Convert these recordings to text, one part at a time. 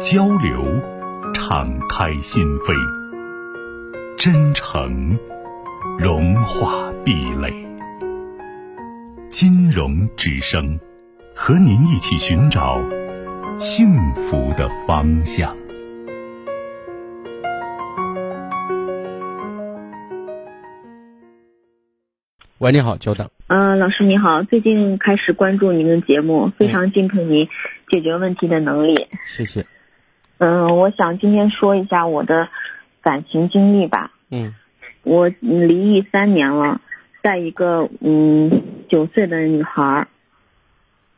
交流，敞开心扉；真诚，融化壁垒。金融之声，和您一起寻找幸福的方向。喂，你好，久等。嗯，老师你好，最近开始关注您的节目，非常敬佩您解决问题的能力。谢谢。嗯，我想今天说一下我的感情经历吧。嗯，我离异三年了，带一个嗯九岁的女孩。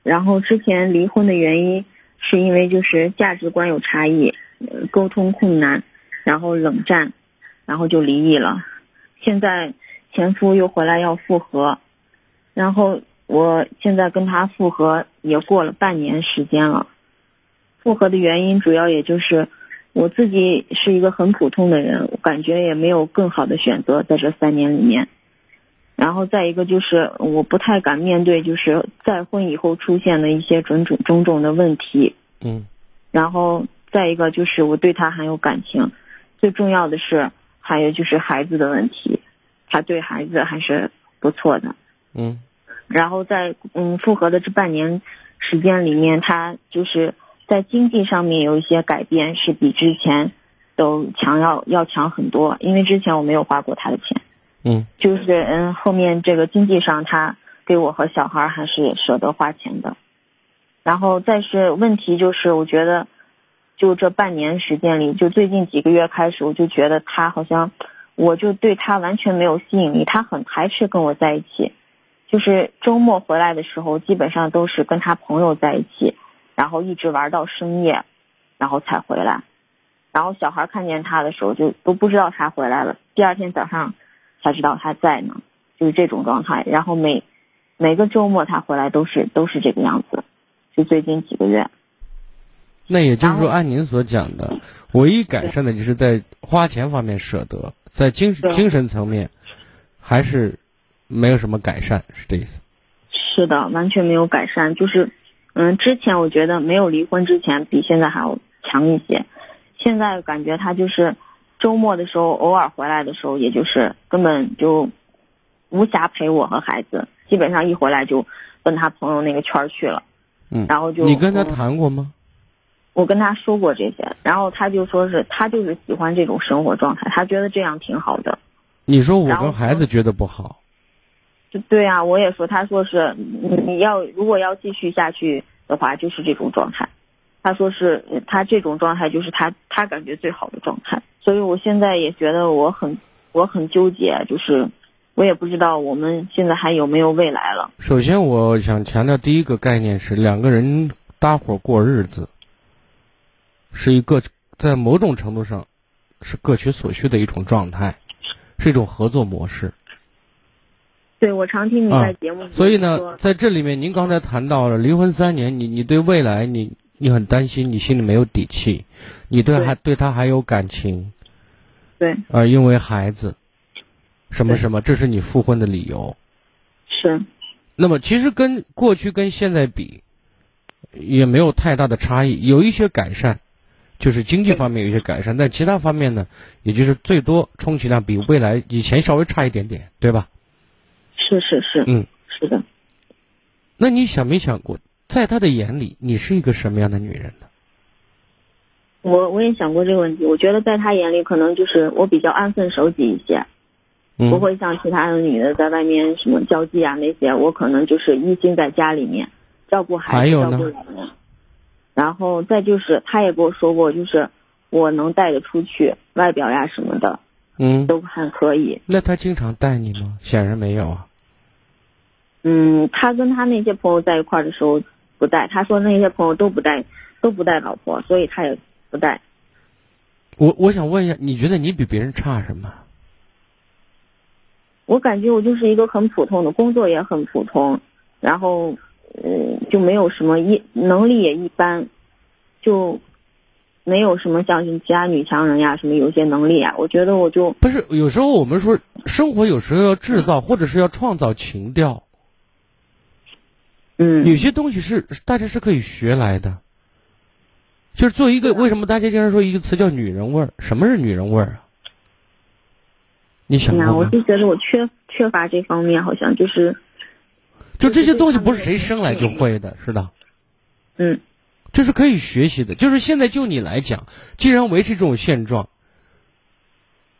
然后之前离婚的原因是因为就是价值观有差异，沟通困难，然后冷战，然后就离异了。现在前夫又回来要复合，然后我现在跟他复合也过了半年时间了。复合的原因主要也就是我自己是一个很普通的人，我感觉也没有更好的选择在这三年里面。然后再一个就是我不太敢面对，就是再婚以后出现的一些种种种种的问题。嗯。然后再一个就是我对他很有感情，最重要的是还有就是孩子的问题，他对孩子还是不错的。嗯。然后在嗯复合的这半年时间里面，他就是。在经济上面有一些改变，是比之前都强要要强很多。因为之前我没有花过他的钱，嗯，就是嗯后面这个经济上他给我和小孩还是舍得花钱的。然后再是问题就是，我觉得就这半年时间里，就最近几个月开始，我就觉得他好像我就对他完全没有吸引力，他很排斥跟我在一起。就是周末回来的时候，基本上都是跟他朋友在一起。然后一直玩到深夜，然后才回来。然后小孩看见他的时候，就都不知道他回来了。第二天早上才知道他在呢，就是这种状态。然后每每个周末他回来都是都是这个样子，就最近几个月。那也就是说，按您所讲的，唯一改善的就是在花钱方面舍得，在精精神层面还是没有什么改善，是这意思？是的，完全没有改善，就是。嗯，之前我觉得没有离婚之前比现在还要强一些，现在感觉他就是周末的时候偶尔回来的时候，也就是根本就无暇陪我和孩子，基本上一回来就奔他朋友那个圈去了。嗯，然后就你跟他谈过吗？我跟他说过这些，然后他就说是他就是喜欢这种生活状态，他觉得这样挺好的。你说我跟孩子觉得不好。对呀，我也说，他说是你要如果要继续下去的话，就是这种状态。他说是他这种状态就是他他感觉最好的状态。所以我现在也觉得我很我很纠结，就是我也不知道我们现在还有没有未来了。首先，我想强调第一个概念是两个人搭伙过日子，是一个在某种程度上是各取所需的一种状态，是一种合作模式。对，我常听你在节目里所以呢，在这里面，您刚才谈到了离婚三年，你你对未来你你很担心，你心里没有底气，你对还对他还有感情，对，啊，因为孩子，什么什么，这是你复婚的理由，是。那么其实跟过去跟现在比，也没有太大的差异，有一些改善，就是经济方面有一些改善，但其他方面呢，也就是最多充其量比未来以前稍微差一点点，对吧？是是是，嗯，是的。那你想没想过，在他的眼里，你是一个什么样的女人呢？我我也想过这个问题。我觉得在他眼里，可能就是我比较安分守己一些，不会像其他的女的在外面什么交际啊那些。我可能就是一心在家里面照顾孩子，照顾老人。然后再就是，他也跟我说过，就是我能带得出去，外表呀什么的。嗯，都还可以。那他经常带你吗？显然没有啊。嗯，他跟他那些朋友在一块儿的时候不带，他说那些朋友都不带，都不带老婆，所以他也不带。我我想问一下，你觉得你比别人差什么？我感觉我就是一个很普通的工作也很普通，然后嗯就没有什么一能力也一般，就没有什么像其他女强人呀什么有些能力啊，我觉得我就不是有时候我们说生活有时候要制造或者是要创造情调，嗯有些东西是大家是可以学来的。就是做一个，为什么大家经常说一个词叫女人味儿？什么是女人味儿啊？你想哎呀，过吗？我就觉得我缺缺乏这方面，好像就是就这些东西不是谁生来就会的，是的，嗯这是可以学习的。就是现在就你来讲，既然维持这种现状，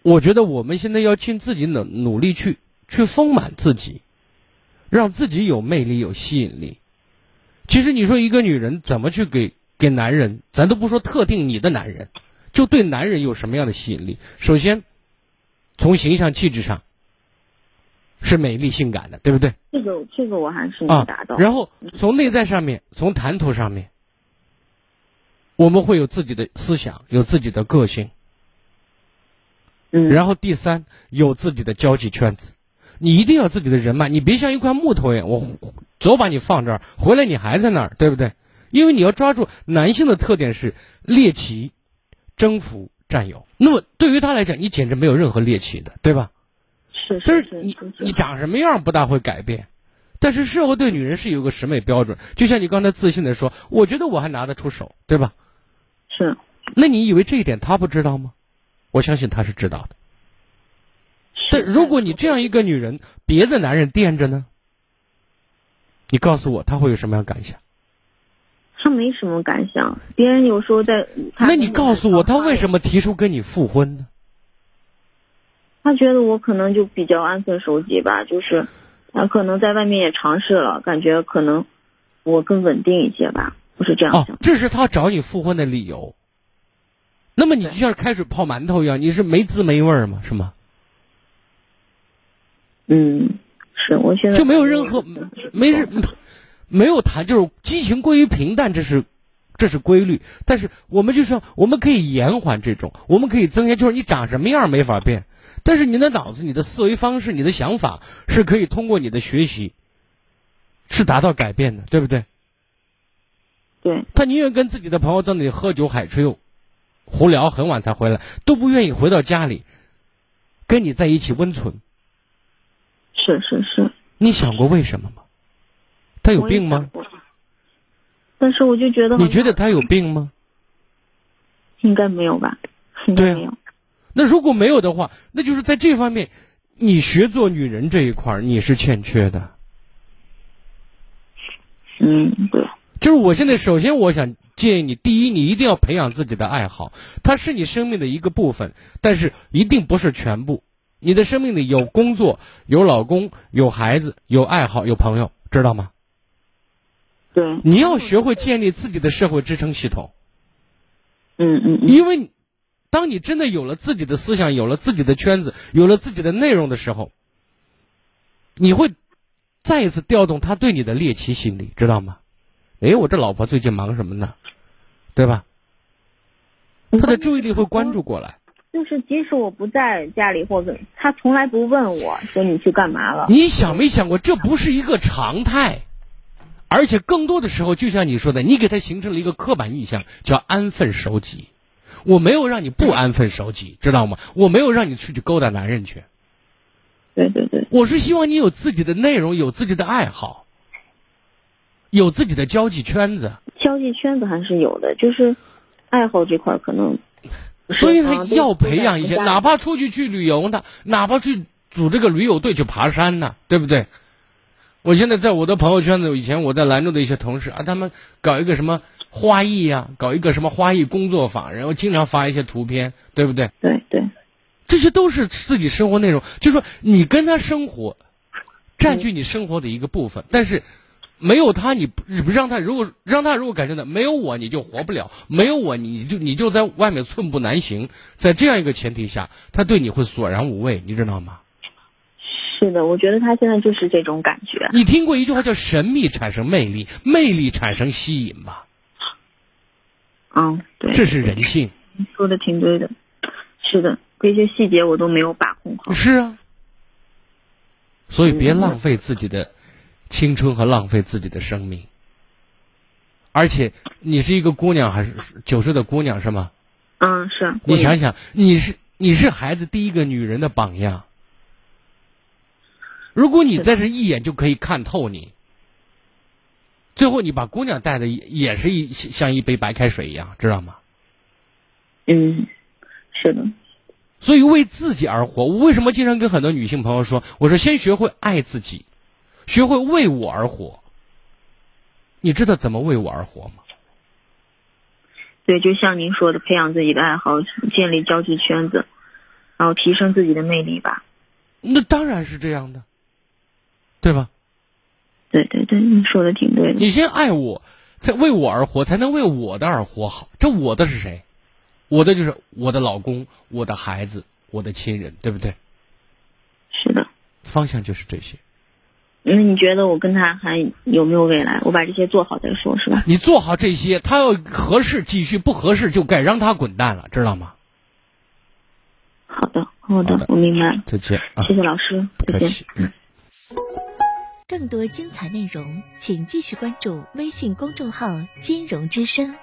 我觉得我们现在要尽自己努努力去去丰满自己，让自己有魅力、有吸引力。其实你说一个女人怎么去给给男人，咱都不说特定你的男人，就对男人有什么样的吸引力？首先，从形象气质上是美丽性感的，对不对？这个这个我还是啊能达到。然后从内在上面，从谈吐上面，我们会有自己的思想，有自己的个性。嗯，然后第三，有自己的交际圈子，你一定要自己的人脉，你别像一块木头一样，我走把你放这儿，回来你还在那儿，对不对？因为你要抓住男性的特点是猎奇、征服、占有。那么对于他来讲，你简直没有任何猎奇的，对吧？是但是是是你你长什么样不大会改变，但是社会对女人是有个审美标准，就像你刚才自信的说，我觉得我还拿得出手，对吧？是那你以为这一点他不知道吗？我相信他是知道的。但。如果你这样一个女人，别的男人惦着呢，你告诉我他会有什么样感想？他没什么感想，别人有时候在。那你告诉我他为？什么提出跟你复婚呢？他觉得我可能就比较安分守己吧，就是他可能在外面也尝试了，感觉可能我更稳定一些吧，不是这样哦想。，这是他找你复婚的理由。那么你就像开水泡馒头一样，你是没滋没味儿吗？是吗？嗯，是我现在就没有任何嗯没事，没有谈，就是激情过于平淡，这是这是规律。但是我们就是说我们可以延缓这种，我们可以增加，就是你长什么样没法变，但是你的脑子、你的思维方式、你的想法是可以通过你的学习是达到改变的，对不对？对，他宁愿跟自己的朋友在那里喝酒海吹、胡聊，很晚才回来，都不愿意回到家里跟你在一起温存。是是是。你想过为什么吗？他有病吗？但是我就觉得，你觉得他有病吗？应该没有吧？应对没有。那如果没有的话，那就是在这方面，你学做女人这一块儿你是欠缺的。嗯，对，就是我现在首先我想建议你，第一，你一定要培养自己的爱好，它是你生命的一个部分，但是一定不是全部。你的生命里有工作，有老公，有孩子，有爱好，有朋友，知道吗？对，你要学会建立自己的社会支撑系统，嗯嗯嗯，因为当你真的有了自己的思想，有了自己的圈子，有了自己的内容的时候，你会再一次调动他对你的猎奇心理，知道吗？哎，我这老婆最近忙什么呢？对吧？他的注意力会关注过来。就是即使我不在家里，或者他从来不问我说你去干嘛了。你想没想过，这不是一个常态，而且更多的时候，就像你说的，你给他形成了一个刻板印象，叫安分守己。我没有让你不安分守己，知道吗？我没有让你出去勾搭男人去，对对对，我是希望你有自己的内容，有自己的爱好，有自己的交际圈子。交际圈子还是有的，就是爱好这块儿可能。所以他要培养一些，哪怕出去去旅游呢，哪怕去组这个驴友队去爬山呢，对不对？我现在在我的朋友圈子，以前我在兰州的一些同事啊，他们搞一个什么花艺呀、搞一个什么花艺工作坊，然后经常发一些图片，对不对？对对，这些都是自己生活内容，就是说你跟他生活，占据你生活的一个部分，但是没有他，你不不让他，如果让他如果感觉到没有我你就活不了，没有我你就你就在外面寸步难行，在这样一个前提下，他对你会索然无味，你知道吗？是的，我觉得他现在就是这种感觉。你听过一句话叫“神秘产生魅力，魅力产生吸引”吗？嗯，对，这是人性。说的挺对的，是的，这些细节我都没有把控好。是啊，所以别浪费自己的青春和浪费自己的生命。而且你是一个姑娘，还是九岁的姑娘是吗？嗯，是。你想想，你是你是孩子第一个女人的榜样。如果你再是一眼就可以看透你，最后你把姑娘带的也是一像一杯白开水一样，知道吗？嗯，是的。所以为自己而活，我为什么经常跟很多女性朋友说，我说先学会爱自己，学会为我而活。你知道怎么为我而活吗？对，就像您说的，培养自己的爱好，建立交际圈子，然后提升自己的魅力吧。那当然是这样的，对吧？对对对，你说的挺对的。你先爱我，才为我而活，才能为我的而活好。这我的是谁？我的就是我的老公、我的孩子、我的亲人，对不对？是的。方向就是这些。那你觉得我跟他还有没有未来？我把这些做好再说，是吧？你做好这些，他要合适继续，不合适就该让他滚蛋了，知道吗？好的，好的，我明白了。再见，谢谢老师，再见。嗯。更多精彩内容，请继续关注微信公众号“金融之声”。